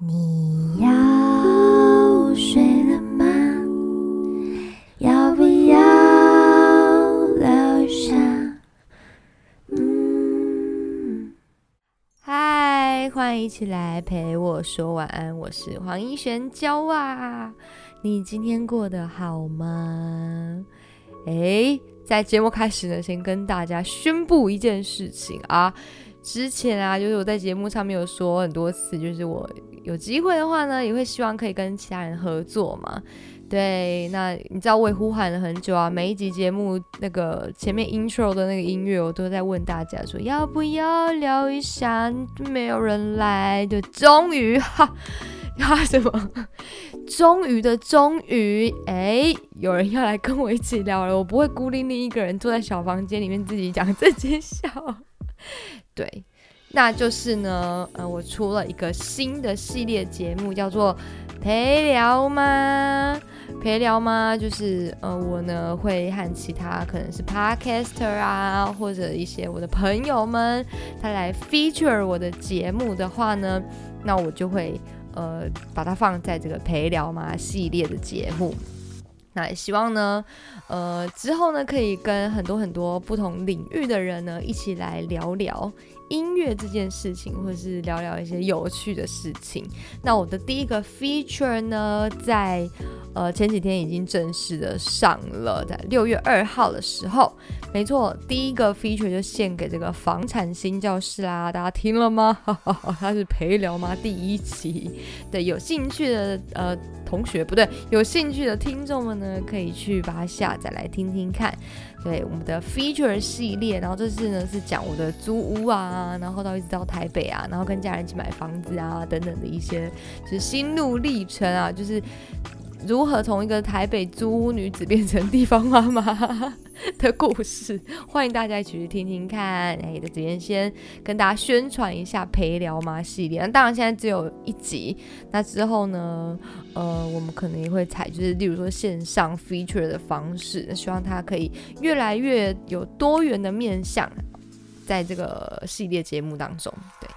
你要睡了吗？要不要留下？嗯，嗨，欢迎一起来陪我说晚安，我是黄一璇娇啊。你今天过得好吗？诶，在节目开始呢，先跟大家宣布一件事情啊。之前啊，就是我在节目上面有说很多次，就是我有机会的话呢，也会希望可以跟其他人合作嘛。对，那你知道我也呼喊了很久啊，每一集节目那个前面 intro 的那个音乐，我都在问大家说要不要聊一下，没有人来，就终于哈。哈什么？终于的终于，哎，有人要来跟我一起聊了。我不会孤零零一个人坐在小房间里面自己讲自己笑。对，那就是呢，呃，我出了一个新的系列节目，叫做陪聊吗？陪聊吗？就是呃，我呢会和其他可能是 podcaster 啊，或者一些我的朋友们，他来 feature 我的节目的话呢，那我就会。呃，把它放在这个陪聊吗系列的节目，那也希望呢，呃，之后呢可以跟很多很多不同领域的人呢一起来聊聊。音乐这件事情，或者是聊聊一些有趣的事情。那我的第一个 feature 呢，在呃前几天已经正式的上了，在六月二号的时候。没错，第一个 feature 就献给这个房产新教室啦，大家听了吗？他是陪聊吗？第一期，对，有兴趣的呃同学不对，有兴趣的听众们呢，可以去把它下载来听听看。对，我们的 feature 系列，然后这次呢是讲我的租屋啊，然后到一直到台北啊，然后跟家人一起买房子啊等等的一些就是心路历程啊，就是如何从一个台北租屋女子变成地方妈妈。的故事，欢迎大家一起去听听看。哎，这边先跟大家宣传一下陪聊吗系列。那当然现在只有一集，那之后呢，呃，我们可能也会采就是例如说线上 feature 的方式，希望它可以越来越有多元的面向，在这个系列节目当中。对，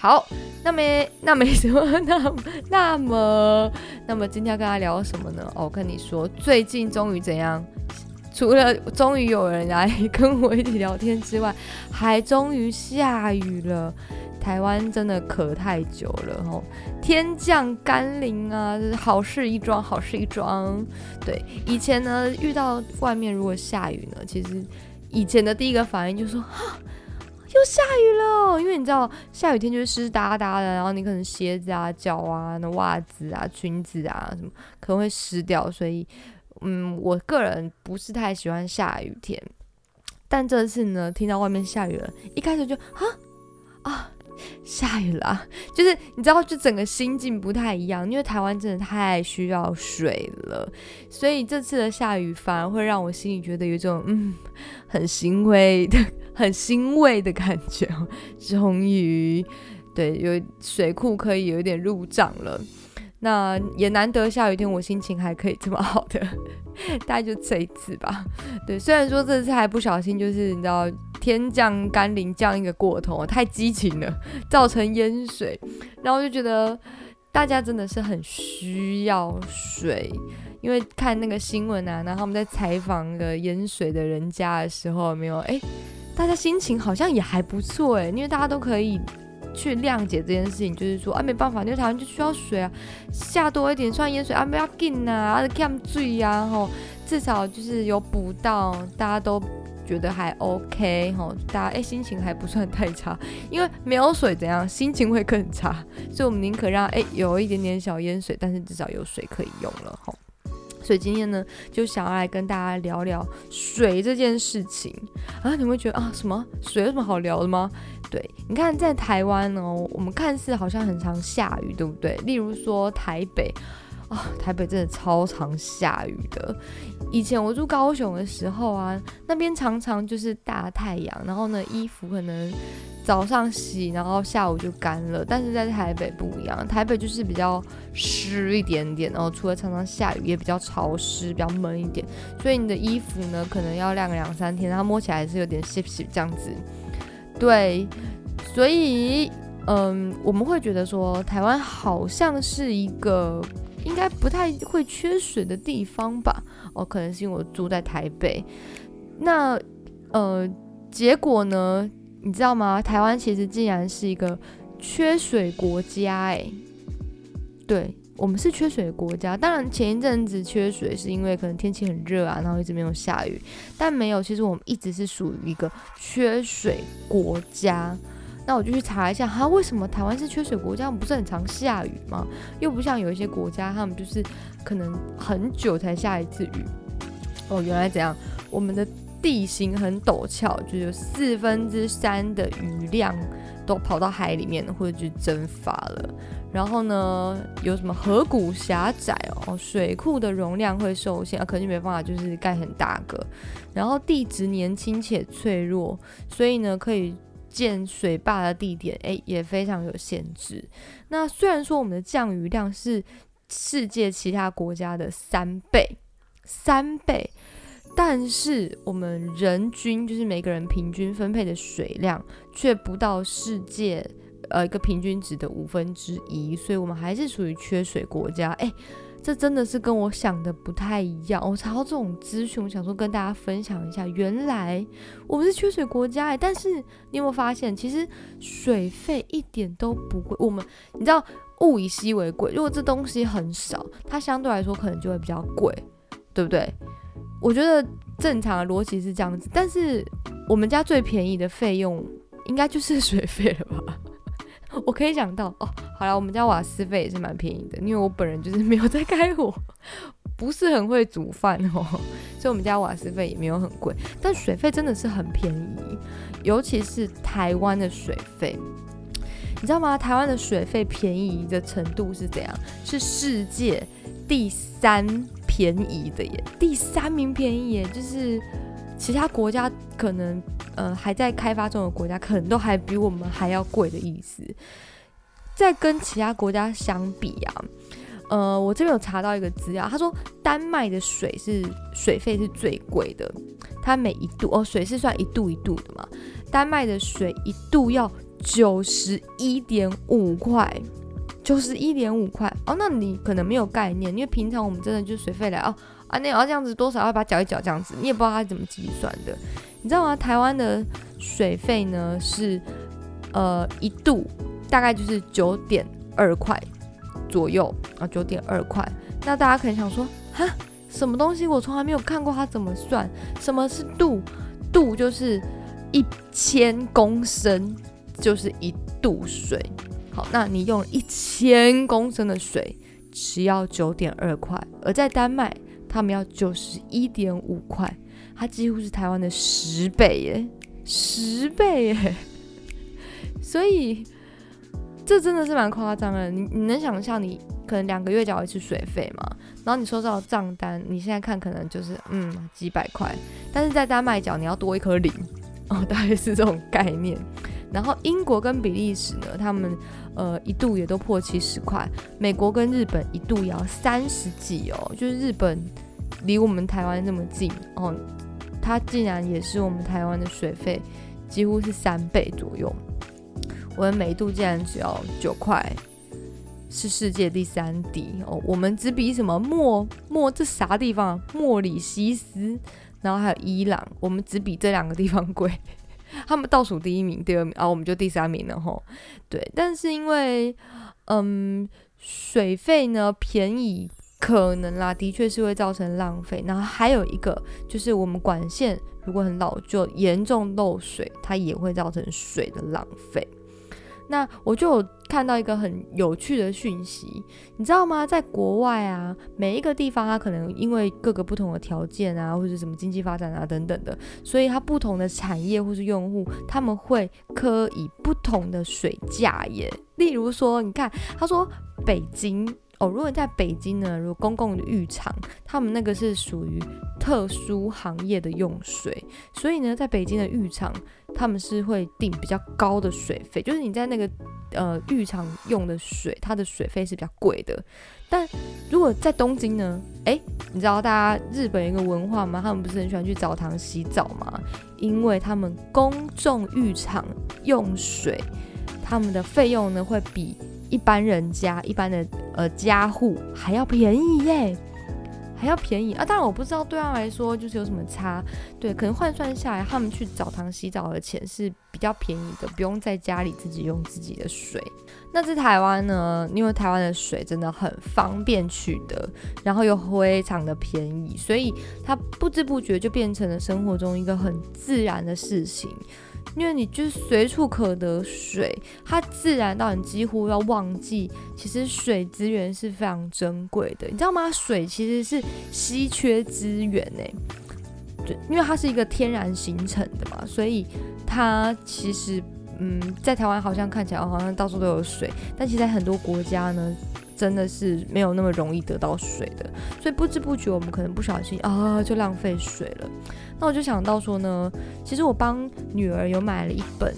好，那么那没什么，那那么那么今天要跟大家聊什么呢？哦，我跟你说，最近终于怎样？除了终于有人来跟我一起聊天之外，还终于下雨了。台湾真的渴太久了吼，天降甘霖啊，好事一桩，好事一桩。对，以前呢遇到外面如果下雨呢，其实以前的第一个反应就是说 哈，又下雨了，因为你知道下雨天就是湿哒哒的，然后你可能鞋子啊、脚啊、那袜子啊、裙子啊什么可能会湿掉，所以。嗯，我个人不是太喜欢下雨天，但这次呢，听到外面下雨了，一开始就啊啊下雨了，就是你知道，就整个心境不太一样，因为台湾真的太需要水了，所以这次的下雨反而会让我心里觉得有一种嗯很欣慰的、很欣慰的感觉，终于对有水库可以有一点入账了。那也难得下雨天，我心情还可以这么好的，大概就这一次吧。对，虽然说这次还不小心，就是你知道天降甘霖降一个过头，太激情了，造成淹水。然后就觉得大家真的是很需要水，因为看那个新闻啊，然后他们在采访那个淹水的人家的时候，没有哎，大家心情好像也还不错哎，因为大家都可以。去谅解这件事情，就是说啊，没办法，因为台湾就需要水啊，下多一点算淹水啊，不要紧呐，啊，cam 水呀，吼，至少就是有补到，大家都觉得还 OK，吼，大家哎心情还不算太差，因为没有水怎样，心情会更差，所以我们宁可让哎有一点点小淹水，但是至少有水可以用了，吼。所以今天呢，就想要来跟大家聊聊水这件事情啊，你会觉得啊，什么水有什么好聊的吗？对，你看在台湾哦，我们看似好像很常下雨，对不对？例如说台北啊，台北真的超常下雨的。以前我住高雄的时候啊，那边常常就是大太阳，然后呢，衣服可能早上洗，然后下午就干了。但是在台北不一样，台北就是比较湿一点点，然后除了常常下雨，也比较潮湿，比较闷一点，所以你的衣服呢，可能要晾个两三天，它摸起来是有点湿湿这样子。对，所以嗯，我们会觉得说台湾好像是一个应该不太会缺水的地方吧？哦，可能是因为我住在台北。那呃，结果呢？你知道吗？台湾其实竟然是一个缺水国家，诶，对我们是缺水国家。当然前一阵子缺水是因为可能天气很热啊，然后一直没有下雨，但没有，其实我们一直是属于一个缺水国家。那我就去查一下，哈，为什么台湾是缺水国家？我们不是很常下雨吗？又不像有一些国家，他们就是可能很久才下一次雨。哦，原来怎样？我们的。地形很陡峭，就有四分之三的雨量都跑到海里面或者就蒸发了。然后呢，有什么河谷狭窄哦，水库的容量会受限啊，肯定没办法就是盖很大个。然后地质年轻且脆弱，所以呢，可以建水坝的地点诶也非常有限制。那虽然说我们的降雨量是世界其他国家的三倍，三倍。但是我们人均就是每个人平均分配的水量却不到世界呃一个平均值的五分之一，所以我们还是属于缺水国家。哎，这真的是跟我想的不太一样。我查到这种资讯，我想说跟大家分享一下，原来我们是缺水国家哎。但是你有没有发现，其实水费一点都不贵？我们你知道物以稀为贵，如果这东西很少，它相对来说可能就会比较贵，对不对？我觉得正常的逻辑是这样子，但是我们家最便宜的费用应该就是水费了吧？我可以想到哦，好了，我们家瓦斯费也是蛮便宜的，因为我本人就是没有在开火，不是很会煮饭哦，所以我们家瓦斯费也没有很贵，但水费真的是很便宜，尤其是台湾的水费，你知道吗？台湾的水费便宜的程度是怎样？是世界第三。便宜的耶，第三名便宜耶，就是其他国家可能呃还在开发中的国家，可能都还比我们还要贵的意思。在跟其他国家相比啊，呃，我这边有查到一个资料，他说丹麦的水是水费是最贵的，它每一度哦水是算一度一度的嘛，丹麦的水一度要九十一点五块。九十一点五块哦，那你可能没有概念，因为平常我们真的就水费来哦啊，那要这样子多少要把它搅一搅这样子，你也不知道它怎么计算的，你知道吗？台湾的水费呢是呃一度大概就是九点二块左右啊，九点二块。那大家可能想说，哈，什么东西？我从来没有看过它怎么算？什么是度？度就是一千公升就是一度水。好，那你用一千公升的水，只要九点二块，而在丹麦，他们要九十一点五块，它几乎是台湾的十倍耶，十倍耶！所以这真的是蛮夸张的。你你能想象，你可能两个月缴一次水费吗？然后你收到账单，你现在看可能就是嗯几百块，但是在丹麦缴你要多一颗零哦，大概是这种概念。然后英国跟比利时呢，他们呃一度也都破七十块，美国跟日本一度要三十几哦，就是日本离我们台湾那么近哦，它竟然也是我们台湾的水费几乎是三倍左右，我们每度竟然只要九块，是世界第三低哦，我们只比什么莫莫这啥地方莫里西斯，然后还有伊朗，我们只比这两个地方贵。他们倒数第一名，第二名啊，我们就第三名了吼。对，但是因为嗯，水费呢便宜，可能啦，的确是会造成浪费。然后还有一个就是我们管线如果很老旧，严重漏水，它也会造成水的浪费。那我就看到一个很有趣的讯息，你知道吗？在国外啊，每一个地方它可能因为各个不同的条件啊，或者什么经济发展啊等等的，所以它不同的产业或是用户，他们会科以不同的水价耶。例如说，你看，他说北京。哦，如果你在北京呢，如果公共浴场，他们那个是属于特殊行业的用水，所以呢，在北京的浴场，他们是会定比较高的水费，就是你在那个呃浴场用的水，它的水费是比较贵的。但如果在东京呢，诶，你知道大家日本一个文化吗？他们不是很喜欢去澡堂洗澡吗？因为他们公众浴场用水。他们的费用呢会比一般人家、一般的呃家户还要便宜耶。还要便宜啊！当然我不知道对他来说就是有什么差，对，可能换算下来，他们去澡堂洗澡的钱是比较便宜的，不用在家里自己用自己的水。那在台湾呢，因为台湾的水真的很方便取得，然后又非常的便宜，所以它不知不觉就变成了生活中一个很自然的事情。因为你就是随处可得水，它自然到你几乎要忘记，其实水资源是非常珍贵的，你知道吗？水其实是稀缺资源呢，对，因为它是一个天然形成的嘛，所以它其实，嗯，在台湾好像看起来好像到处都有水，但其实在很多国家呢，真的是没有那么容易得到水的，所以不知不觉我们可能不小心啊就浪费水了。那我就想到说呢，其实我帮女儿有买了一本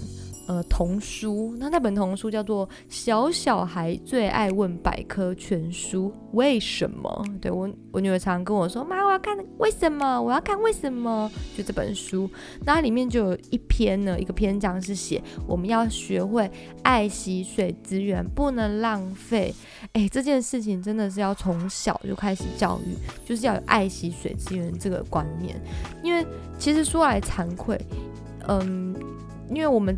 呃童书，那那本童书叫做《小小孩最爱问百科全书》，为什么？对我我女儿常常跟我说，妈，我要看为什么？我要看为什么？就这本书，那里面就有一篇呢，一个篇章是写我们要学会爱惜水资源，不能浪费。哎，这件事情真的是要从小就开始教育，就是要有爱惜水资源这个观念。因为其实说来惭愧，嗯，因为我们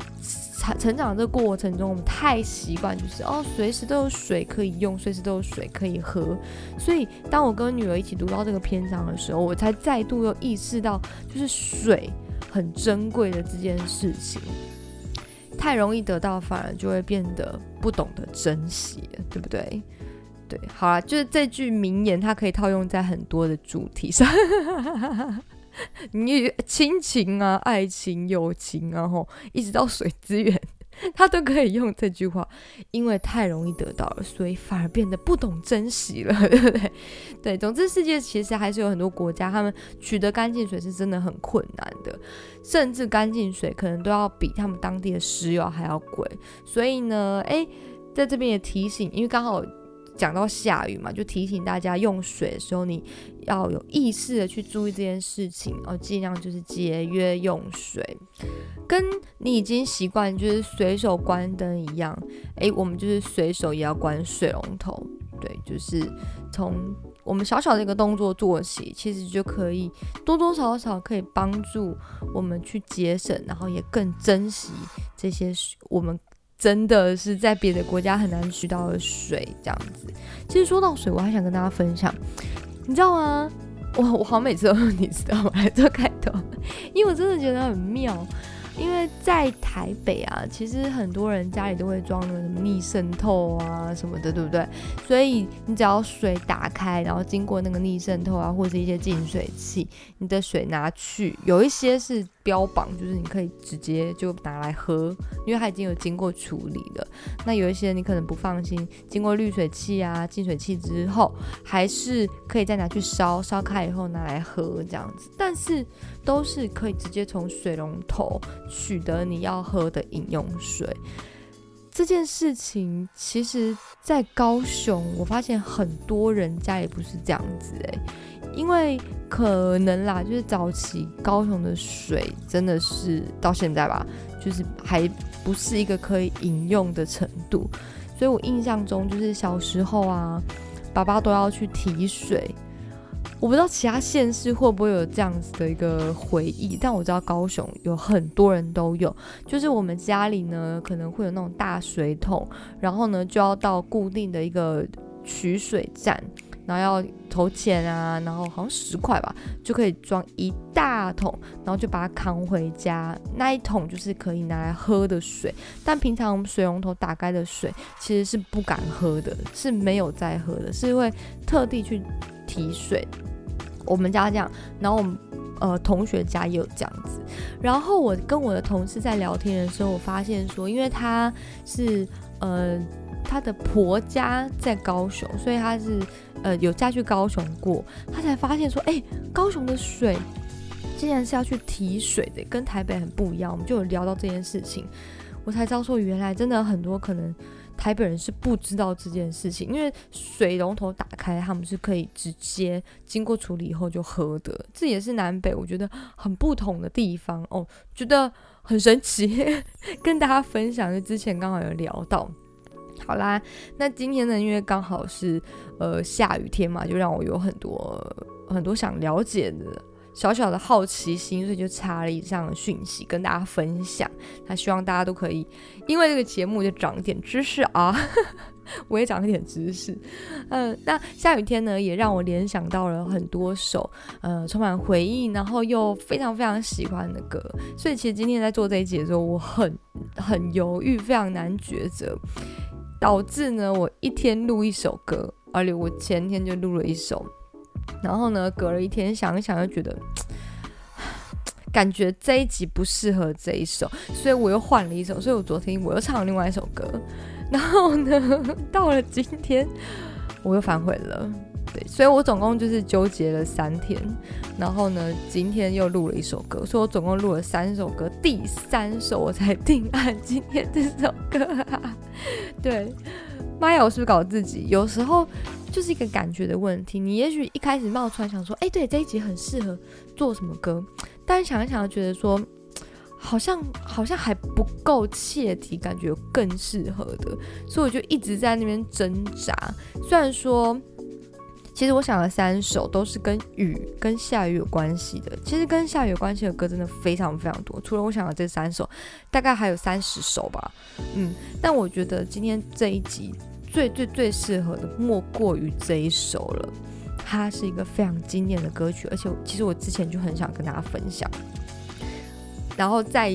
成成长这过程中，我们太习惯就是哦，随时都有水可以用，随时都有水可以喝。所以当我跟女儿一起读到这个篇章的时候，我才再度又意识到，就是水很珍贵的这件事情。太容易得到，反而就会变得不懂得珍惜，对不对？对，好了，就是这句名言，它可以套用在很多的主题上，你亲情啊、爱情、友情啊，吼，一直到水资源。他都可以用这句话，因为太容易得到了，所以反而变得不懂珍惜了，对不对？对，总之世界其实还是有很多国家，他们取得干净水是真的很困难的，甚至干净水可能都要比他们当地的石油还要贵。所以呢，诶，在这边也提醒，因为刚好。讲到下雨嘛，就提醒大家用水的时候，你要有意识的去注意这件事情哦，尽量就是节约用水。跟你已经习惯就是随手关灯一样，诶，我们就是随手也要关水龙头。对，就是从我们小小的一个动作做起，其实就可以多多少少可以帮助我们去节省，然后也更珍惜这些我们。真的是在别的国家很难取到的水，这样子。其实说到水，我还想跟大家分享，你知道吗？我我好每次都你知道吗？来做开头，因为我真的觉得很妙。因为在台北啊，其实很多人家里都会装那个什么逆渗透啊什么的，对不对？所以你只要水打开，然后经过那个逆渗透啊，或者一些净水器，你的水拿去，有一些是标榜，就是你可以直接就拿来喝，因为它已经有经过处理了。那有一些你可能不放心，经过滤水器啊、净水器之后，还是可以再拿去烧，烧开以后拿来喝这样子。但是都是可以直接从水龙头。取得你要喝的饮用水这件事情，其实，在高雄，我发现很多人家也不是这样子诶，因为可能啦，就是早期高雄的水真的是到现在吧，就是还不是一个可以饮用的程度，所以我印象中就是小时候啊，爸爸都要去提水。我不知道其他县市会不会有这样子的一个回忆，但我知道高雄有很多人都有，就是我们家里呢可能会有那种大水桶，然后呢就要到固定的一个取水站，然后要投钱啊，然后好像十块吧就可以装一大桶，然后就把它扛回家。那一桶就是可以拿来喝的水，但平常我们水龙头打开的水其实是不敢喝的，是没有在喝的，是会特地去提水。我们家这样，然后我们呃同学家也有这样子。然后我跟我的同事在聊天的时候，我发现说，因为他是呃他的婆家在高雄，所以他是呃有嫁去高雄过，他才发现说，哎，高雄的水竟然是要去提水的，跟台北很不一样。我们就有聊到这件事情，我才知道说，原来真的很多可能台北人是不知道这件事情，因为水龙头打开，他们是可以直接经过处理以后就喝的。这也是南北我觉得很不同的地方哦，觉得很神奇，跟大家分享。就之前刚好有聊到，好啦，那今天呢，因为刚好是呃下雨天嘛，就让我有很多很多想了解的。小小的好奇心，所以就插了一上的讯息跟大家分享。那希望大家都可以因为这个节目就长一点知识啊，我也长一点知识。嗯，那下雨天呢，也让我联想到了很多首呃充满回忆，然后又非常非常喜欢的歌。所以其实今天在做这一集的时候，我很很犹豫，非常难抉择，导致呢我一天录一首歌，而且我前天就录了一首。然后呢，隔了一天想一想，又觉得 感觉这一集不适合这一首，所以我又换了一首。所以我昨天我又唱了另外一首歌。然后呢，到了今天我又反悔了。对，所以我总共就是纠结了三天。然后呢，今天又录了一首歌，所以我总共录了三首歌，第三首我才定案今天这首歌。对，妈呀，我是不是搞自己？有时候。就是一个感觉的问题，你也许一开始冒出来想说，哎，对，这一集很适合做什么歌，但想一想，觉得说，好像好像还不够切题，感觉更适合的，所以我就一直在那边挣扎。虽然说，其实我想了三首都是跟雨、跟下雨有关系的，其实跟下雨有关系的歌真的非常非常多，除了我想的这三首，大概还有三十首吧。嗯，但我觉得今天这一集。最最最适合的莫过于这一首了，它是一个非常经典的歌曲，而且其实我之前就很想跟大家分享。然后在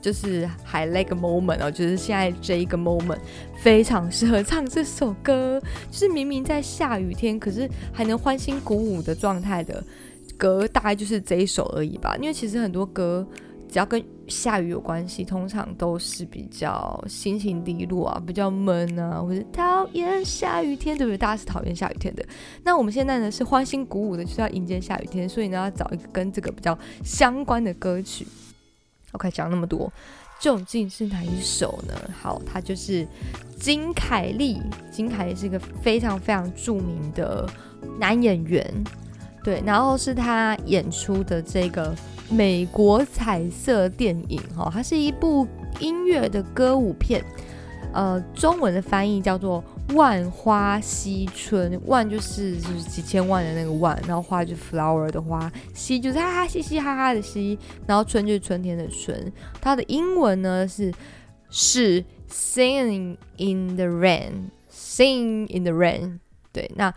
就是还那个 moment 哦，就是现在这一个 moment 非常适合唱这首歌，就是明明在下雨天，可是还能欢欣鼓舞的状态的歌，大概就是这一首而已吧。因为其实很多歌。只要跟下雨有关系，通常都是比较心情低落啊，比较闷啊，或者讨厌下雨天，对不对？大家是讨厌下雨天的。那我们现在呢是欢欣鼓舞的，就是要迎接下雨天，所以呢要找一个跟这个比较相关的歌曲。OK，讲那么多，究竟是哪一首呢？好，它就是金凯利。金凯利是一个非常非常著名的男演员，对，然后是他演出的这个。美国彩色电影，哈，它是一部音乐的歌舞片，呃，中文的翻译叫做《万花嬉春》，万就是就是几千万的那个万，然后花就是 flower 的花，嬉就是哈哈嘻嘻哈哈的嘻，然后春就是春天的春，它的英文呢是是 singing in the rain，sing in the rain，对，那。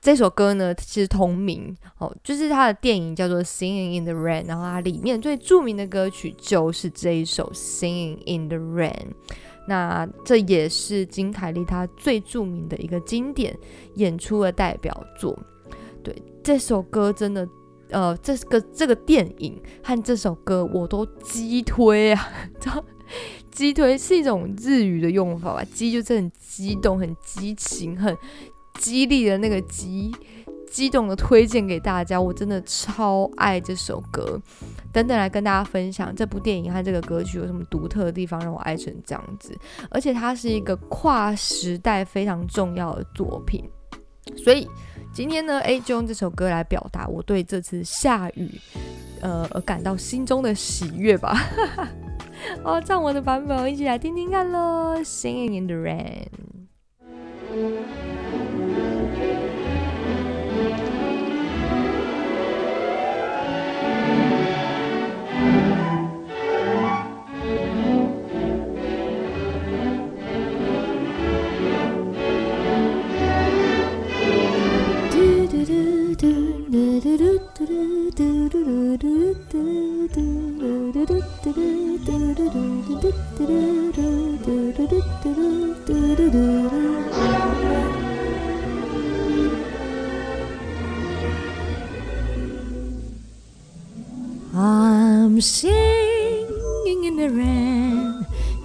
这首歌呢，其实同名哦，就是他的电影叫做《Singing in the Rain》，然后它里面最著名的歌曲就是这一首《Singing in the Rain》。那这也是金凯利他最著名的一个经典演出的代表作。对，这首歌真的，呃，这个这个电影和这首歌我都激推啊！激推是一种日语的用法吧？激就是很激动、很激情、很。激励的那个激，激动的推荐给大家，我真的超爱这首歌。等等来跟大家分享这部电影和这个歌曲有什么独特的地方，让我爱成这样子。而且它是一个跨时代非常重要的作品，所以今天呢，哎，就用这首歌来表达我对这次下雨，呃，而感到心中的喜悦吧。哦，唱我的版本，一起来听听看喽，《Singing in the Rain》。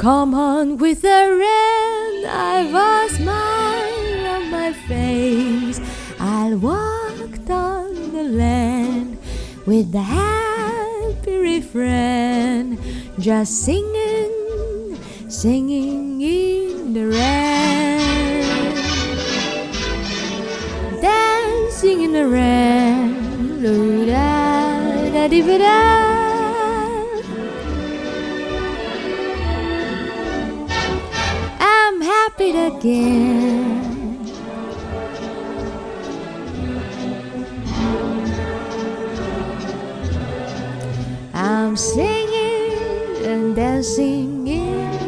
Come on with the rain, I've a smile on my face. I'll walk down the land with the happy refrain, just singing, singing in the rain, dancing in the rain. Loo-da, da-dee-ba-da. I'm happy again. I'm singing and dancing in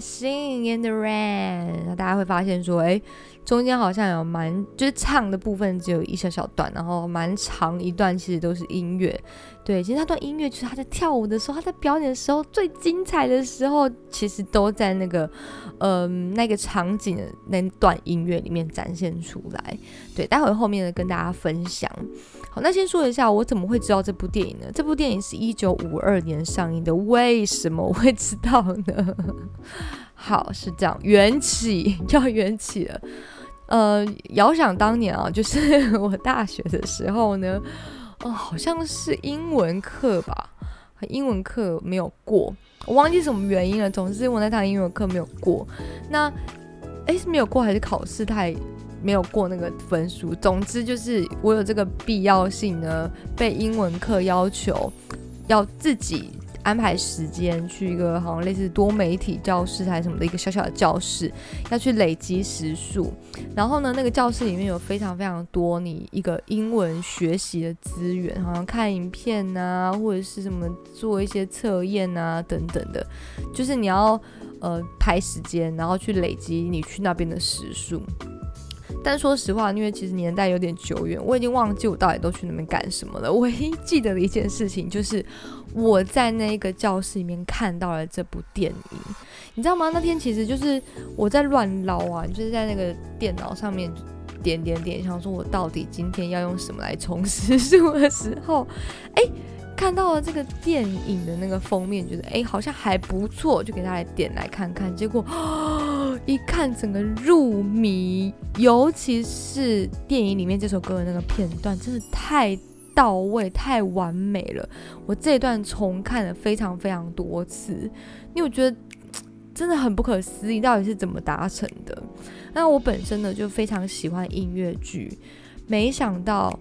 sing in the rain。那大家会发现说，哎， 中间好像有蛮，就是唱的部分只有一小小段，然后蛮长一段，其实都是音乐。对，其实那段音乐就是他在跳舞的时候，他在表演的时候最精彩的时候，其实都在那个，嗯、那个场景的那段音乐里面展现出来。对，待会后面呢跟大家分享。好，那先说一下我怎么会知道这部电影呢？这部电影是一九五二年上映的，为什么我会知道呢？好，是这样，缘起要缘起了。呃，遥想当年啊，就是 我大学的时候呢，哦，好像是英文课吧，英文课没有过，我忘记什么原因了。总之我那堂英文课没有过。那，诶，是没有过还是考试太没有过那个分数？总之就是我有这个必要性呢，被英文课要求要自己安排时间去一个好像类似多媒体教室还是什么的一个小小的教室，要去累积时数。然后呢，那个教室里面有非常非常多你一个英文学习的资源，好像看影片啊，或者是什么做一些测验啊等等的，就是你要呃排时间，然后去累积你去那边的时数。但说实话，因为其实年代有点久远，我已经忘记我到底都去那边干什么了。唯一记得的一件事情就是我在那个教室里面看到了这部电影，你知道吗？那天其实就是我在乱捞啊，就是在那个电脑上面点点点，想说我到底今天要用什么来充实数的时候，哎，看到了这个电影的那个封面，觉得哎好像还不错，就给他来点来看看。结果一看整个入迷，尤其是电影里面这首歌的那个片段，真的太到位、太完美了。我这段重看了非常非常多次，因为我觉得真的很不可思议，到底是怎么达成的。那我本身呢就非常喜欢音乐剧，没想到。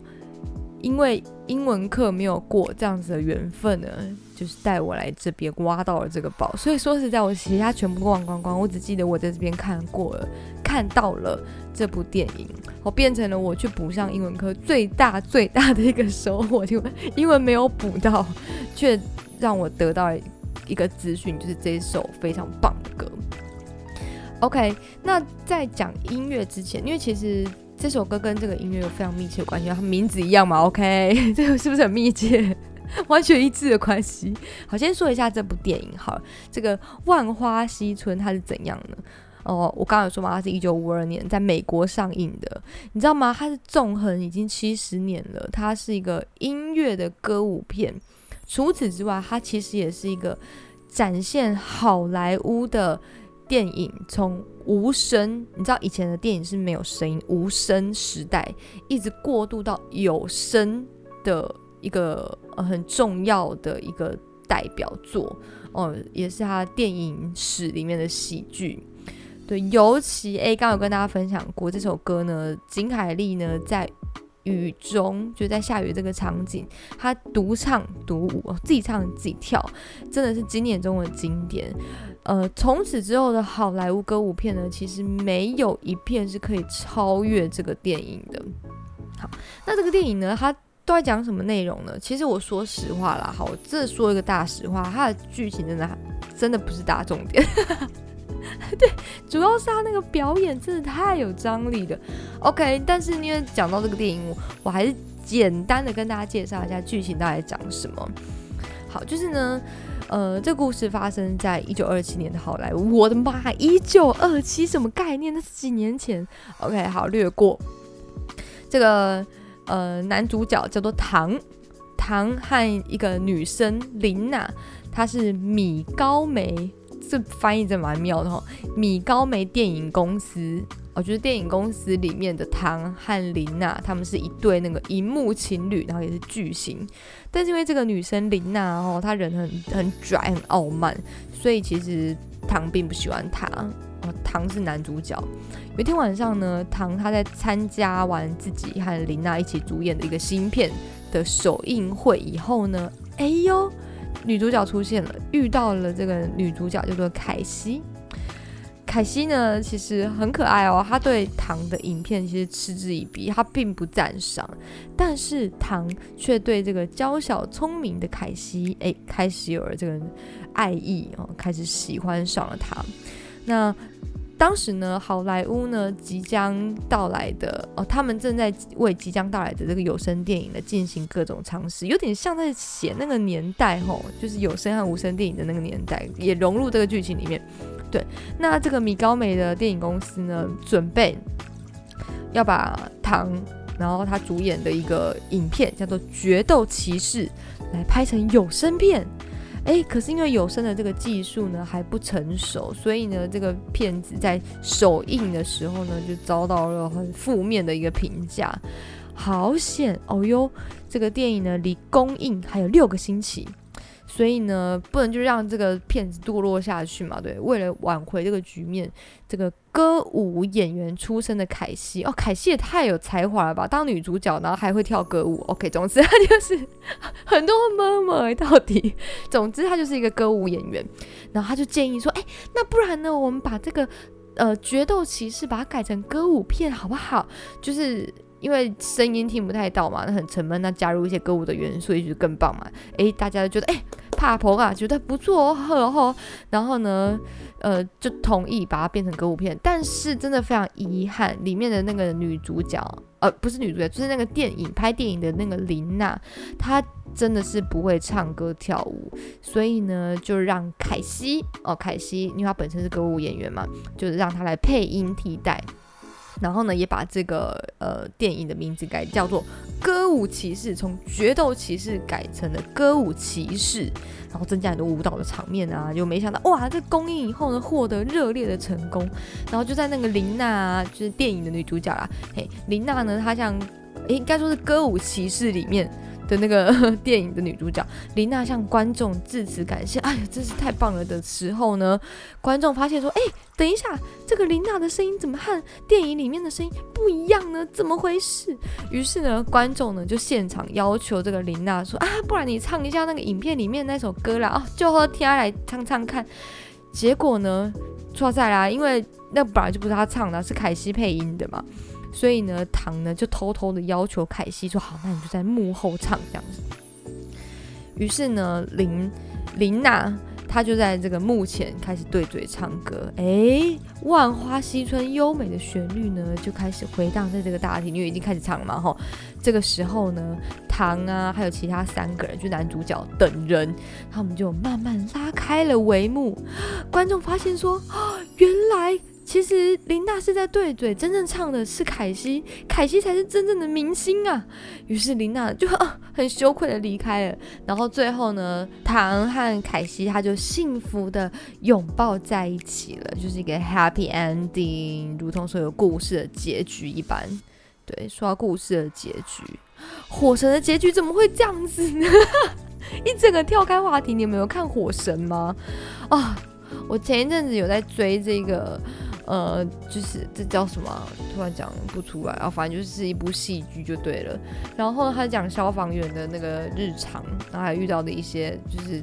因为英文课没有过这样子的缘分呢，就是带我来这边挖到了这个宝。所以说实在，我其他全部都忘光光，我只记得我在这边看过了，看到了这部电影，我变成了我去补上英文课最大最大的一个收获。因为英文没有补到，却让我得到一个资讯，就是这一首非常棒的歌。OK，那在讲音乐之前，因为其实。这首歌跟这个音乐有非常密切的关系，它名字一样嘛？OK，这个是不是很密切、完全一致的关系？好，先说一下这部电影。好，这个《万花西村》它是怎样呢？哦，我刚刚有说嘛，它是一九五二年在美国上映的，你知道吗？它是纵横已经七十年了，它是一个音乐的歌舞片。除此之外，它其实也是一个展现好莱坞的。电影从无声，你知道以前的电影是没有声音，无声时代，一直过渡到有声的一个很重要的一个代表作哦，也是他电影史里面的喜剧。对，尤其诶，刚有跟大家分享过这首歌呢，金海利呢在。雨中就在下雨这个场景，他独唱独舞，自己唱自己跳，真的是经典中的经典。呃，从此之后的好莱坞歌舞片呢，其实没有一片是可以超越这个电影的。好，那这个电影呢，它都在讲什么内容呢？其实我说实话啦，好，我这说一个大实话，它的剧情真的真的不是大重点。对，主要是他那个表演真的太有张力了。OK，但是因为讲到这个电影，我还是简单的跟大家介绍一下剧情到底讲什么。好，就是呢，呃，这故事发生在一九二七年的好莱坞。我的妈，一九二七什么概念？那是几年前。OK，好，略过。这个呃，男主角叫做唐，唐和一个女生琳娜，她是米高梅。这翻译真蛮妙的哈，米高梅电影公司，我觉得电影公司里面的唐和琳娜，他们是一对那个荧幕情侣，然后也是巨星。但是因为这个女生琳娜哦，她人很很拽，很傲慢，所以其实唐并不喜欢她。哦，唐是男主角。有一天晚上呢，唐他在参加完自己和琳娜一起主演的一个新片的首映会以后呢，哎呦。女主角出现了，遇到了这个女主角叫做凯西。凯西呢，其实很可爱哦。她对唐的影片其实嗤之以鼻，她并不赞赏。但是唐却对这个娇小聪明的凯西，哎，开始有了这个爱意哦，开始喜欢上了她。那。当时呢，好莱坞呢即将到来的哦，他们正在为即将到来的这个有声电影呢进行各种尝试，有点像在写那个年代吼，就是有声和无声电影的那个年代，也融入这个剧情里面。对，那这个米高梅的电影公司呢，准备要把唐，然后他主演的一个影片叫做《决斗骑士》来拍成有声片。哎，可是因为有声的这个技术呢还不成熟，所以呢，这个片子在首映的时候呢就遭到了很负面的一个评价。好险哦哟，这个电影呢离公映还有六个星期。所以呢，不能就让这个骗子堕落下去嘛？对，为了挽回这个局面，这个歌舞演员出身的凯西哦，凯西也太有才华了吧！当女主角，然后还会跳歌舞。OK，总之 他就是很多妈妈到底，总之他就是一个歌舞演员。然后他就建议说：“哎，那不然呢？我们把这个呃决斗骑士把它改成歌舞片好不好？就是因为声音听不太到嘛，那很沉闷，那加入一些歌舞的元素也许更棒嘛。哎，大家都觉得哎。”帕婆啊，觉得不错哦，然后，然后呢，呃，就同意把它变成歌舞片。但是真的非常遗憾，里面的那个女主角，呃，不是女主角，就是那个电影拍电影的那个琳娜，她真的是不会唱歌跳舞，所以呢，就让凯西哦，凯西，因为她本身是歌舞演员嘛，就是让她来配音替代。然后呢，也把这个呃电影的名字改叫做《歌舞骑士》，从决斗骑士改成了歌舞骑士，然后增加很多舞蹈的场面啊，就没想到哇，这公映以后呢，获得热烈的成功，然后就在那个琳娜，就是电影的女主角啦，嘿，琳娜呢，她像，诶，应该说是歌舞骑士里面。的那个 电影的女主角林娜向观众致辞感谢，哎呀，真是太棒了的时候呢，观众发现说，哎，等一下，这个林娜的声音怎么和电影里面的声音不一样呢？怎么回事？于是呢，观众呢就现场要求这个林娜说，啊，不然你唱一下那个影片里面那首歌啦，哦，就和天来唱唱看。结果呢，错在啦，因为那本来就不是他唱的，是凯西配音的嘛。所以呢，唐呢就偷偷的要求凯西说：“好，那你就在幕后唱这样子。”于是呢，林林娜她就在这个幕前开始对嘴唱歌。哎，万花西村优美的旋律呢就开始回荡在这个大厅，因为已经开始唱了嘛。吼，这个时候呢，唐啊，还有其他三个人，就男主角等人，他们就慢慢拉开了帷幕。观众发现说：“啊，原来。”其实林娜是在对嘴，真正唱的是凯西，凯西才是真正的明星啊！于是林娜就很羞愧的离开了。然后最后呢，唐和凯西他就幸福的拥抱在一起了，就是一个 happy ending，如同所有故事的结局一般。对，说到故事的结局，火神的结局怎么会这样子呢？一整个跳开话题，你有没有看火神吗？啊，我前一阵子有在追这个。呃，就是这叫什么？突然讲不出来啊，反正就是一部戏剧就对了。然后他讲消防员的那个日常，然后还遇到的一些就是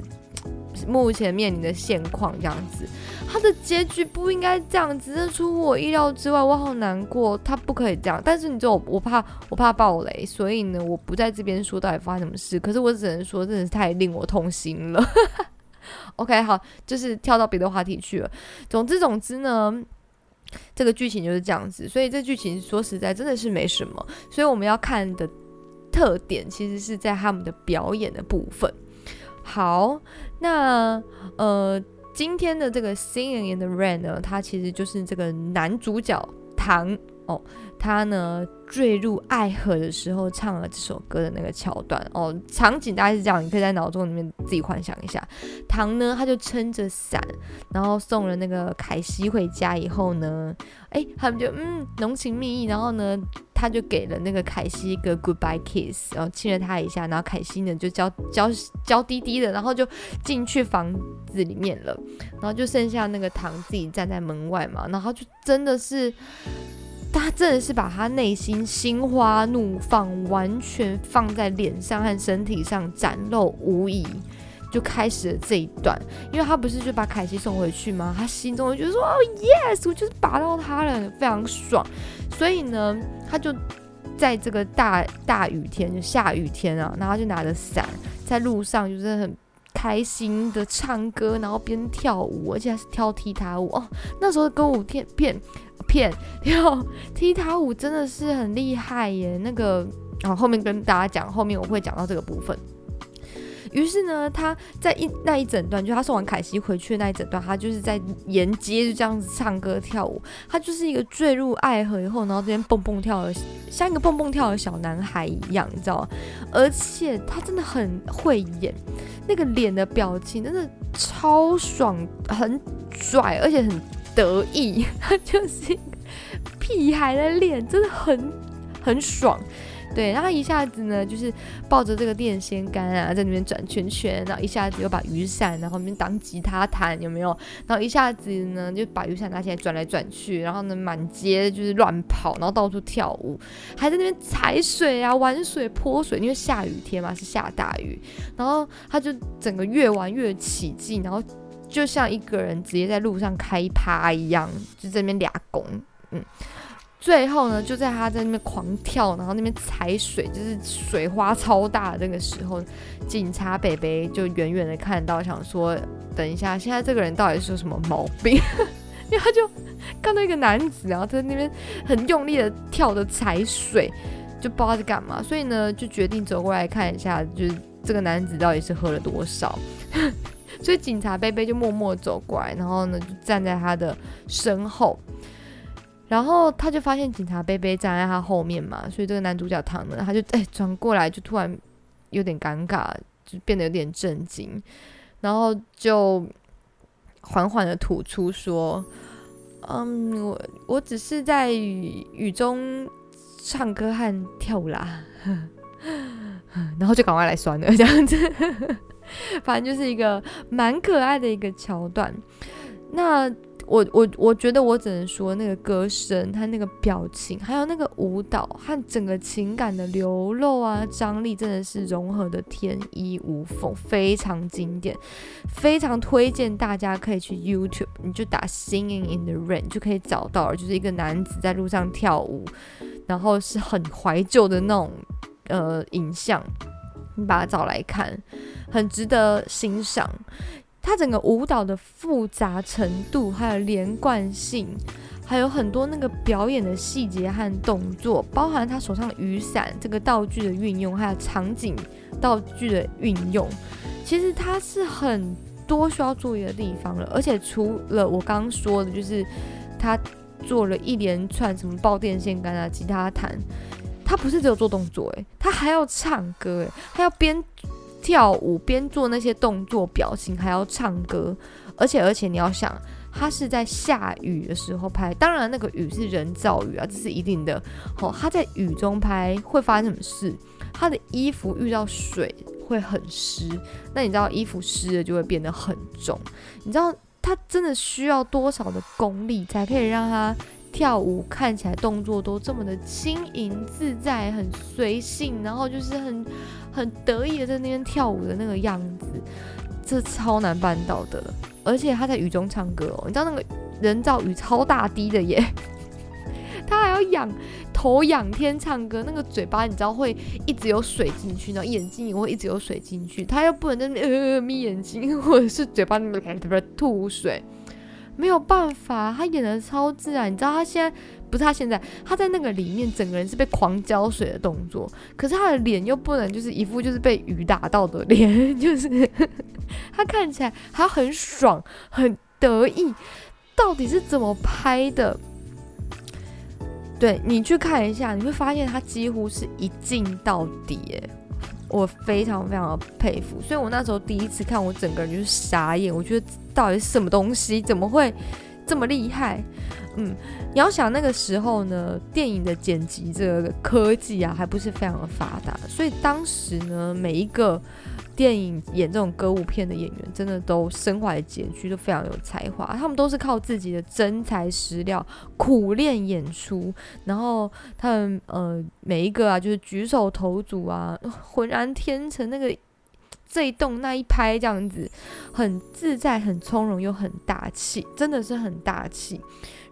目前面临的现况这样子。他的结局不应该这样子，这出乎我意料之外，我好难过。他不可以这样，但是你知道我我怕我怕暴雷，所以呢，我不在这边说到底发生什么事。可是我只能说，真的是太令我痛心了。OK，好，就是跳到别的话题去了。总之总之呢。这个剧情就是这样子，所以这剧情说实在真的是没什么，所以我们要看的特点其实是在他们的表演的部分。好，那呃，今天的这个《Singing in the Rain》呢，它其实就是这个男主角唐哦。他呢坠入爱河的时候唱了这首歌的那个桥段哦，场景大概是这样，你可以在脑中里面自己幻想一下。唐呢，他就撑着伞，然后送了那个凯西回家以后呢，哎，他们就嗯浓情蜜意，然后呢，他就给了那个凯西一个 goodbye kiss，然后亲了他一下，然后凯西呢就娇娇娇滴滴的，然后就进去房子里面了，然后就剩下那个唐自己站在门外嘛，然后就真的是。他真的是把他内心心花怒放完全放在脸上和身体上展露无遗，就开始了这一段。因为他不是就把凯西送回去吗？他心中就觉得说：“哦，yes，我就是拔到他了，非常爽。”所以呢，他就在这个大大雨天，就下雨天啊，然后就拿着伞在路上，就是很开心的唱歌，然后边跳舞，而且还是跳踢踏舞哦。那时候的歌舞片片。片跳 踢踏舞真的是很厉害耶！那个啊，后面跟大家讲，后面我会讲到这个部分。于是呢，他在一那一整段，就他送完凯西回去的那一整段，他就是在沿街就这样子唱歌跳舞。他就是一个坠入爱河以后，然后这边蹦蹦跳的，像一个蹦蹦跳的小男孩一样，你知道吗？而且他真的很会演，那个脸的表情真的超爽，很拽，而且很。得意，他 就是屁孩的脸，真的很很爽。对，然后一下子呢，就是抱着这个电线杆啊，在那边转圈圈，然后一下子又把雨伞，然后面当吉他弹，有没有？然后一下子呢，就把雨伞拿起来转来转去，然后呢，满街就是乱跑，然后到处跳舞，还在那边踩水啊，玩水泼水，因为下雨天嘛，是下大雨，然后他就整个越玩越起劲，然后。就像一个人直接在路上开趴一样，就在那边俩拱，嗯，最后呢，就在他在那边狂跳，然后那边踩水，就是水花超大的那个时候，警察北北就远远的看到，想说等一下，现在这个人到底是有什么毛病？因 为他就看到一个男子，然后在那边很用力的跳着踩水，就不知道在干嘛，所以呢，就决定走过来看一下，就是这个男子到底是喝了多少。所以警察贝贝就默默走过来，然后呢就站在他的身后，然后他就发现警察贝贝站在他后面嘛，所以这个男主角唐呢，他就哎转过来，就突然有点尴尬，就变得有点震惊，然后就缓缓的吐出说：“嗯，我我只是在雨雨中唱歌和跳舞啦。”然后就赶快来酸了，这样子，反正就是一个蛮可爱的一个桥段。那我我我觉得我只能说，那个歌声、他那个表情，还有那个舞蹈和整个情感的流露啊、张力，真的是融合的天衣无缝，非常经典，非常推荐大家可以去 YouTube，你就打 Singing in the Rain 就可以找到，就是一个男子在路上跳舞，然后是很怀旧的那种。呃，影像，把它找来看，很值得欣赏。它整个舞蹈的复杂程度，还有连贯性，还有很多那个表演的细节和动作，包含他手上的雨伞这个道具的运用，还有场景道具的运用，其实它是很多需要注意的地方了。而且除了我刚刚说的，就是他做了一连串什么爆电线杆啊、吉他弹。他不是只有做动作，诶，他还要唱歌，诶，他要边跳舞边做那些动作表情，还要唱歌，而且而且你要想，他是在下雨的时候拍，当然那个雨是人造雨啊，这是一定的。哦，他在雨中拍会发生什么事？他的衣服遇到水会很湿，那你知道衣服湿了就会变得很重，你知道他真的需要多少的功力才可以让他？跳舞看起来动作都这么的轻盈自在，很随性，然后就是很很得意的在那边跳舞的那个样子，这超难办到的。而且他在雨中唱歌哦，你知道那个人造雨超大滴的耶，他还要仰头仰天唱歌，那个嘴巴你知道会一直有水进去，然后眼睛也会一直有水进去，他又不能在那呃眯眼睛，或者是嘴巴那边吐水。没有办法，他演的超自然。你知道他现在不是他现在，他在那个里面整个人是被狂浇水的动作，可是他的脸又不能就是一副就是被雨打到的脸，就是他看起来还很爽很得意。到底是怎么拍的？对你去看一下，你会发现他几乎是一镜到底，哎，我非常非常的佩服，所以我那时候第一次看，我整个人就是傻眼。我觉得到底是什么东西，怎么会这么厉害？嗯，你要想那个时候呢，电影的剪辑这个科技啊，还不是非常的发达，所以当时呢，每一个。电影演这种歌舞片的演员，真的都身怀绝技，都非常有才华。他们都是靠自己的真材实料苦练演出，然后他们呃每一个啊，就是举手投足啊，浑然天成，那个这一动那一拍这样子，很自在、很从容又很大气，真的是很大气。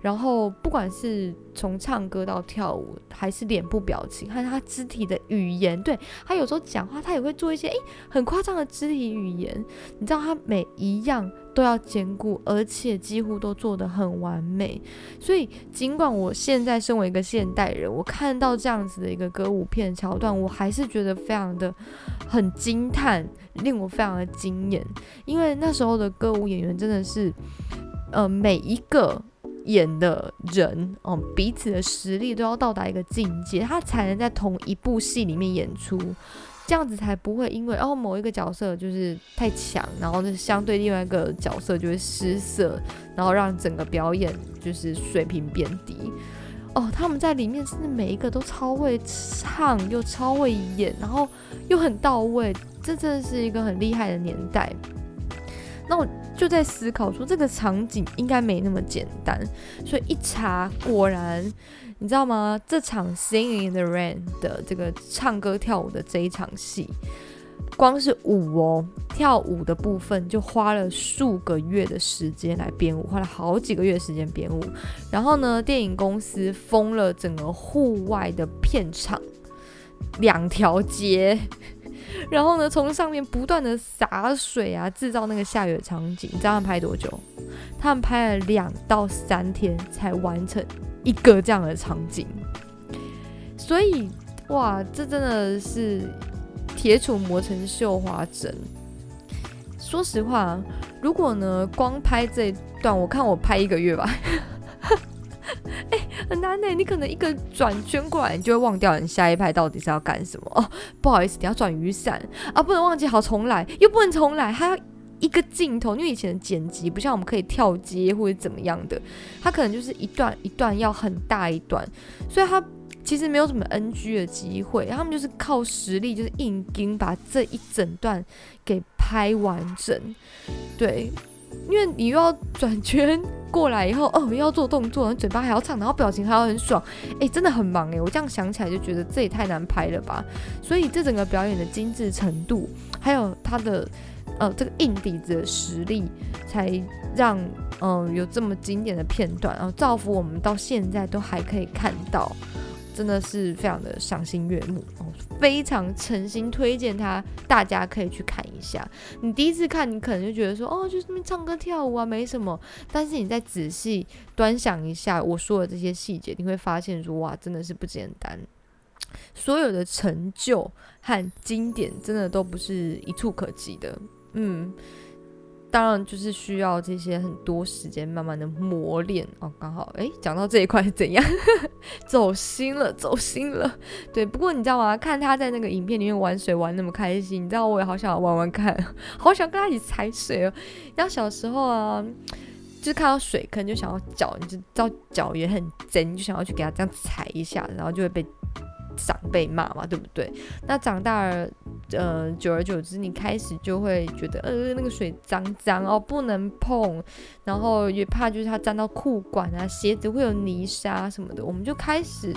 然后不管是从唱歌到跳舞，还是脸部表情，还是他肢体的语言，对他有时候讲话，他也会做一些诶很夸张的肢体语言。你知道他每一样都要兼顾，而且几乎都做得很完美。所以尽管我现在身为一个现代人，我看到这样子的一个歌舞片桥段，我还是觉得非常的很惊叹，令我非常的惊艳。因为那时候的歌舞演员真的是，呃，每一个。演的人哦，彼此的实力都要到达一个境界，他才能在同一部戏里面演出，这样子才不会因为哦某一个角色就是太强，然后就相对另外一个角色就会失色，然后让整个表演就是水平变低。哦，他们在里面真的每一个都超会唱，又超会演，然后又很到位，这真的是一个很厉害的年代。那我就在思考说，这个场景应该没那么简单，所以一查，果然，你知道吗？这场《Singing in the Rain》的这个唱歌跳舞的这一场戏，光是舞哦，跳舞的部分就花了数个月的时间来编舞，花了好几个月时间编舞。然后呢，电影公司封了整个户外的片场，两条街。然后呢，从上面不断的洒水啊，制造那个下雨的场景。你知道他们拍多久？他们拍了两到三天才完成一个这样的场景。所以，哇，这真的是铁杵磨成绣花针。说实话，如果呢光拍这一段，我看我拍一个月吧。很难呢。你可能一个转圈过来，你就会忘掉你下一拍到底是要干什么哦。不好意思，你要转雨伞啊，不能忘记，好重来，又不能重来，还要一个镜头，因为以前的剪辑不像我们可以跳接或者怎么样的，它可能就是一段一段要很大一段，所以它其实没有什么 NG 的机会，他们就是靠实力，就是硬盯把这一整段给拍完整，对。因为你又要转圈过来以后，哦，又要做动作，嘴巴还要唱，然后表情还要很爽，哎，真的很忙哎！我这样想起来就觉得这也太难拍了吧。所以这整个表演的精致程度，还有他的呃这个硬底子的实力，才让嗯、有这么经典的片段，然后造福我们到现在都还可以看到，真的是非常的赏心悦目哦，非常诚心推荐他，大家可以去看一下。你第一次看，你可能就觉得说，哦，就是那边唱歌跳舞啊，没什么。但是你再仔细端详一下我说的这些细节，你会发现说，哇，真的是不简单。所有的成就和经典，真的都不是一触可及的。嗯，当然就是需要这些很多时间慢慢的磨练哦。刚好，诶，讲到这一块是怎样？走心了，走心了。对，不过你知道吗？看他在那个影片里面玩水玩那么开心，你知道我也好想玩玩看，好想跟他一起踩水哦。然后小时候啊，就是看到水，坑就想要脚，你就知道脚也很真，就想要去给他这样踩一下，然后就会被长辈骂嘛，对不对？那长大了，呃，久而久之，你开始就会觉得，呃，那个水脏脏哦，不能碰，然后也怕就是它沾到裤管啊，鞋子会有泥沙什么的，我们就开始，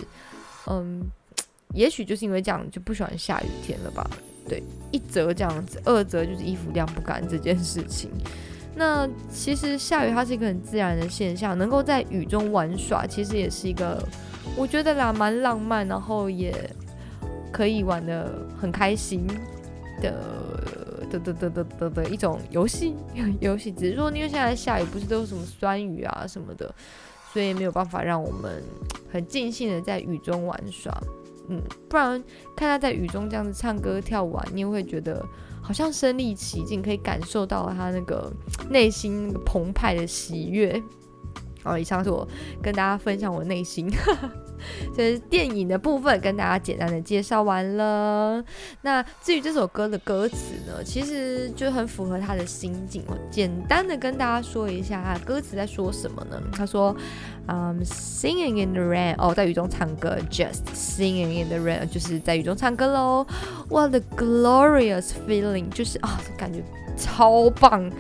嗯，也许就是因为这样就不喜欢下雨天了吧？对，一则这样子，二则就是衣服晾不干这件事情。那其实下雨它是一个很自然的现象，能够在雨中玩耍，其实也是一个我觉得啦蛮浪漫，然后也可以玩的很开心的的的的的的的一种游戏游戏。只是说因为现在下雨不是都有什么酸雨啊什么的，所以没有办法让我们很尽兴的在雨中玩耍。嗯，不然看他在雨中这样子唱歌跳舞啊，你也会觉得好像身临其境，可以感受到他那个内心那个澎湃的喜悦。好，以上是我跟大家分享我内心，这是电影的部分，跟大家简单的介绍完了。那至于这首歌的歌词呢，其实就很符合他的心境。我简单的跟大家说一下，他歌词在说什么呢？他说，嗯、s i n g i n g in the rain，哦，在雨中唱歌，just singing in the rain，就是在雨中唱歌喽。What a glorious feeling，就是啊、感觉超棒。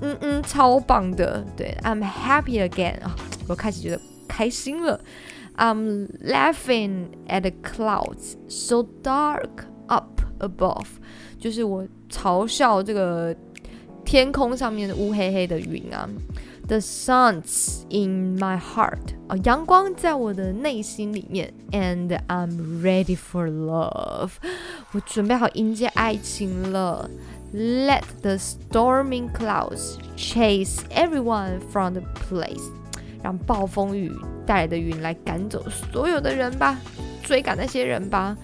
嗯嗯，超棒的，对，I'm happy again 啊、我开始觉得开心了。I'm laughing at the clouds so dark up above，就是我嘲笑这个天空上面的乌黑黑的云啊。The sun's in my heart，啊、阳光在我的内心里面，and I'm ready for love，我准备好迎接爱情了。Let the storming clouds chase everyone from the place，让暴风雨带来的云来赶走所有的人吧，追赶那些人吧。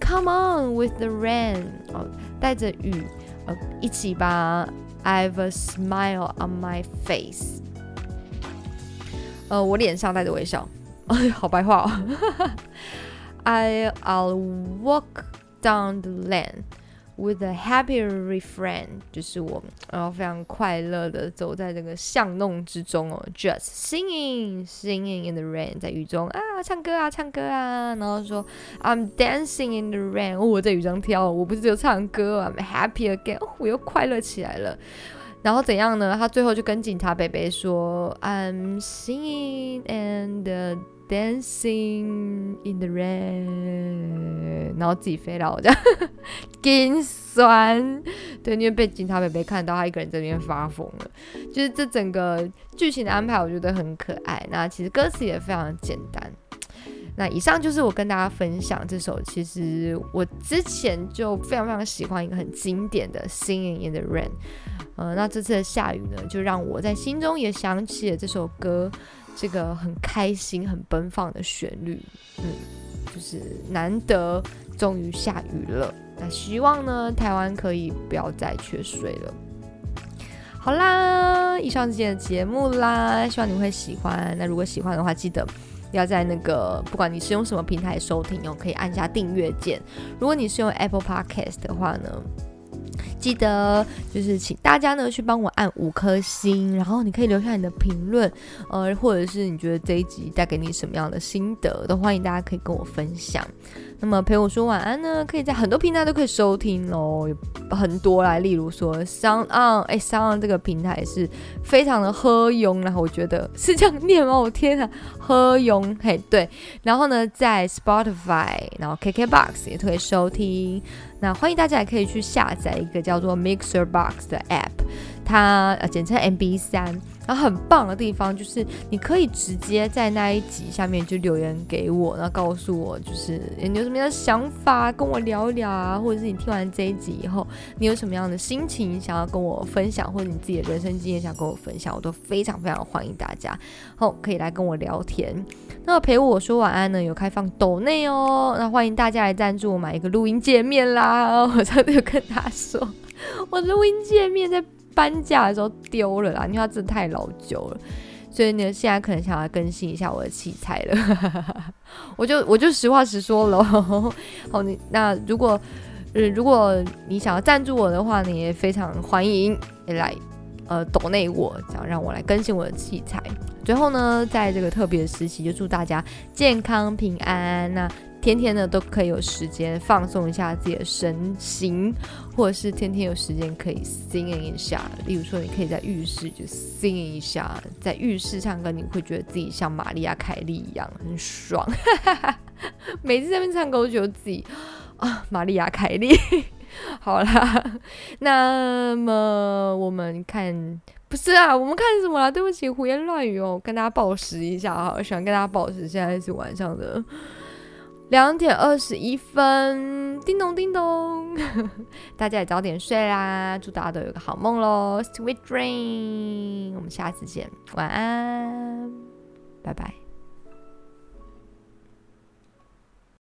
Come on with the rain，哦，带着雨，呃，一起吧。I've a smile on my face，呃，我脸上带着微笑，哎，好白话哦。I I'll walk down the lane。 With a happy refrain，就是我然后非常快乐的走在这个巷弄之中哦，just singing singing in the rain，在雨中啊唱歌啊唱歌啊，然后说 I'm dancing in the rain，哦我在雨中跳，我不是只有唱歌，I'm happy again，哦我又快乐起来了。然后怎样呢？他最后就跟警察北北说，I'm singing and dancing in the rain，然后自己飞到这样，心酸。对，因为被警察北北看到他一个人在那边发疯了。就是这整个剧情的安排，我觉得很可爱。那其实歌词也非常简单。那以上就是我跟大家分享这首，其实我之前就非常非常喜欢一个很经典的《Singing in the Rain》。呃，那这次的下雨呢，就让我在心中也想起了这首歌，这个很开心、很奔放的旋律。嗯，就是难得终于下雨了。那希望呢，台湾可以不要再缺水了。好啦，以上是今天的节目啦，希望你会喜欢。那如果喜欢的话，记得要在那个不管你是用什么平台收听哦，可以按下订阅键。如果你是用 Apple Podcast 的话呢？记得就是请大家呢去帮我按五颗星，然后你可以留下你的评论，呃，或者是你觉得这一集带给你什么样的心得，都欢迎大家可以跟我分享。那么陪我说晚安呢，可以在很多平台都可以收听哦，有很多啦，例如说 Sound On，哎，Sound On 这个平台是非常的喝用，然后我觉得是这样念吗？我天啊，喝用，嘿，对，然后呢，在 Spotify，然后 KKBox 也可以收听。那欢迎大家也可以去下载一个叫做 Mixer Box 的 App，它呃简称 MB 三，然后很棒的地方就是你可以直接在那一集下面就留言给我，然后告诉我就是你有什么样的想法跟我聊聊啊，或者是你听完这一集以后你有什么样的心情想要跟我分享，或者你自己的人生经验想跟我分享，我都非常非常欢迎大家，后可以来跟我聊天。那陪我说晚安呢，有开放抖内哦，那欢迎大家来赞助我买一个录音界面啦。我昨天有跟他说，我录音界面在搬家的时候丢了啦，因为它真的太老旧了，所以呢，现在可能想要更新一下我的器材了。我就我就实话实说了。好，你那如果呃如果你想要赞助我的话，你也非常欢迎来。呃，抖内我，想让我来更新我的器材。最后呢，在这个特别的时期，就祝大家健康平安。那天天呢都可以有时间放松一下自己的身心，或者是天天有时间可以 singing 一下。例如说，你可以在浴室就 singing 一下，在浴室唱歌，你会觉得自己像玛丽亚凯莉一样很爽。每次在那边唱歌，我觉得自己啊，玛丽亚凯莉。好啦，那么我们看，不是啊，我们看什么啦？对不起，胡言乱语哦，跟大家报时一下哈，喜欢跟大家报时，现在是晚上的两点二十一分，叮咚叮咚，大家也早点睡啦，祝大家都有个好梦喽，Sweet dream，我们下次见，晚安，拜拜。